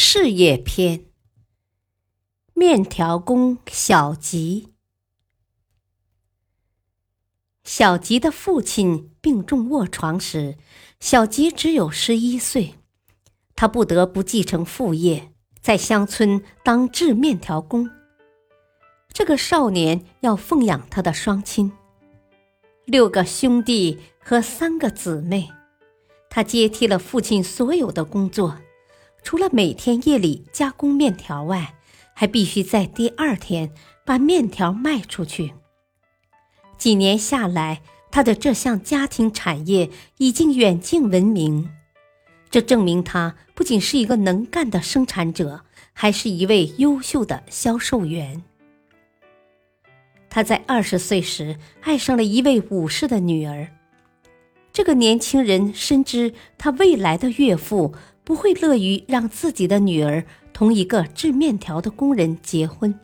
事业篇：面条工小吉。小吉的父亲病重卧床时，小吉只有十一岁，他不得不继承父业，在乡村当制面条工。这个少年要奉养他的双亲，六个兄弟和三个姊妹，他接替了父亲所有的工作。除了每天夜里加工面条外，还必须在第二天把面条卖出去。几年下来，他的这项家庭产业已经远近闻名。这证明他不仅是一个能干的生产者，还是一位优秀的销售员。他在二十岁时爱上了一位武士的女儿。这个年轻人深知他未来的岳父。不会乐于让自己的女儿同一个制面条的工人结婚，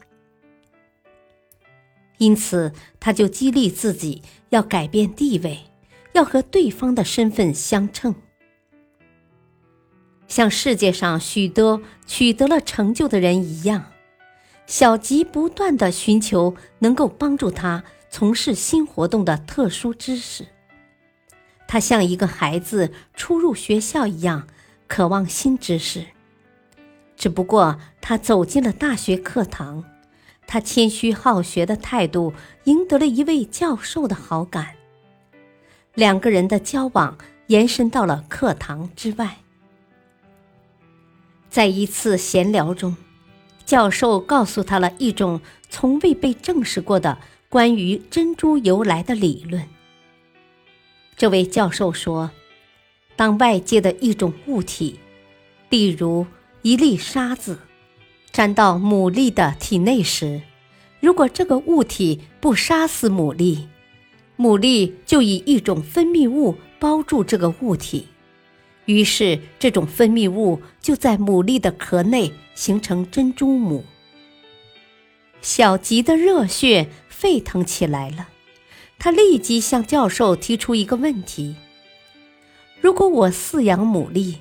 因此他就激励自己要改变地位，要和对方的身份相称。像世界上许多取得了成就的人一样，小吉不断的寻求能够帮助他从事新活动的特殊知识。他像一个孩子初入学校一样。渴望新知识，只不过他走进了大学课堂，他谦虚好学的态度赢得了一位教授的好感。两个人的交往延伸到了课堂之外。在一次闲聊中，教授告诉他了一种从未被证实过的关于珍珠由来的理论。这位教授说。当外界的一种物体，例如一粒沙子，沾到牡蛎的体内时，如果这个物体不杀死牡蛎，牡蛎就以一种分泌物包住这个物体，于是这种分泌物就在牡蛎的壳内形成珍珠母。小吉的热血沸腾起来了，他立即向教授提出一个问题。如果我饲养牡蛎，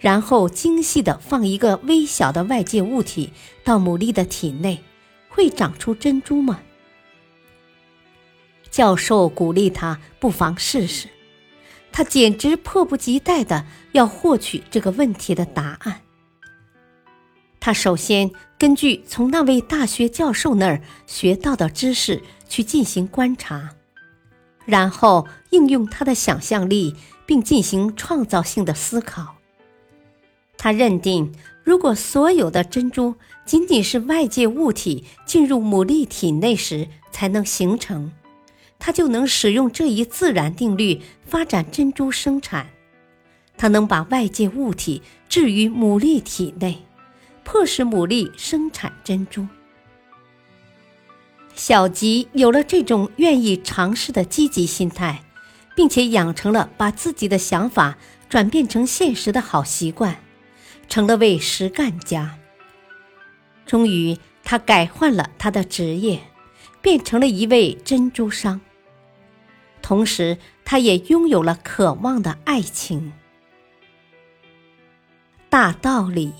然后精细地放一个微小的外界物体到牡蛎的体内，会长出珍珠吗？教授鼓励他不妨试试，他简直迫不及待地要获取这个问题的答案。他首先根据从那位大学教授那儿学到的知识去进行观察，然后应用他的想象力。并进行创造性的思考。他认定，如果所有的珍珠仅仅是外界物体进入牡蛎体内时才能形成，他就能使用这一自然定律发展珍珠生产。他能把外界物体置于牡蛎体内，迫使牡蛎生产珍珠。小吉有了这种愿意尝试的积极心态。并且养成了把自己的想法转变成现实的好习惯，成了位实干家。终于，他改换了他的职业，变成了一位珍珠商。同时，他也拥有了渴望的爱情。大道理，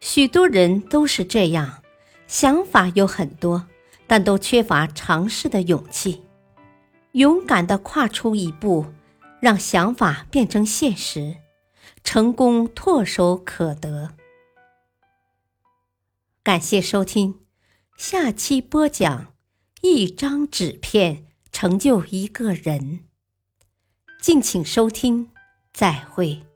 许多人都是这样，想法有很多，但都缺乏尝试的勇气。勇敢的跨出一步，让想法变成现实，成功唾手可得。感谢收听，下期播讲：一张纸片成就一个人。敬请收听，再会。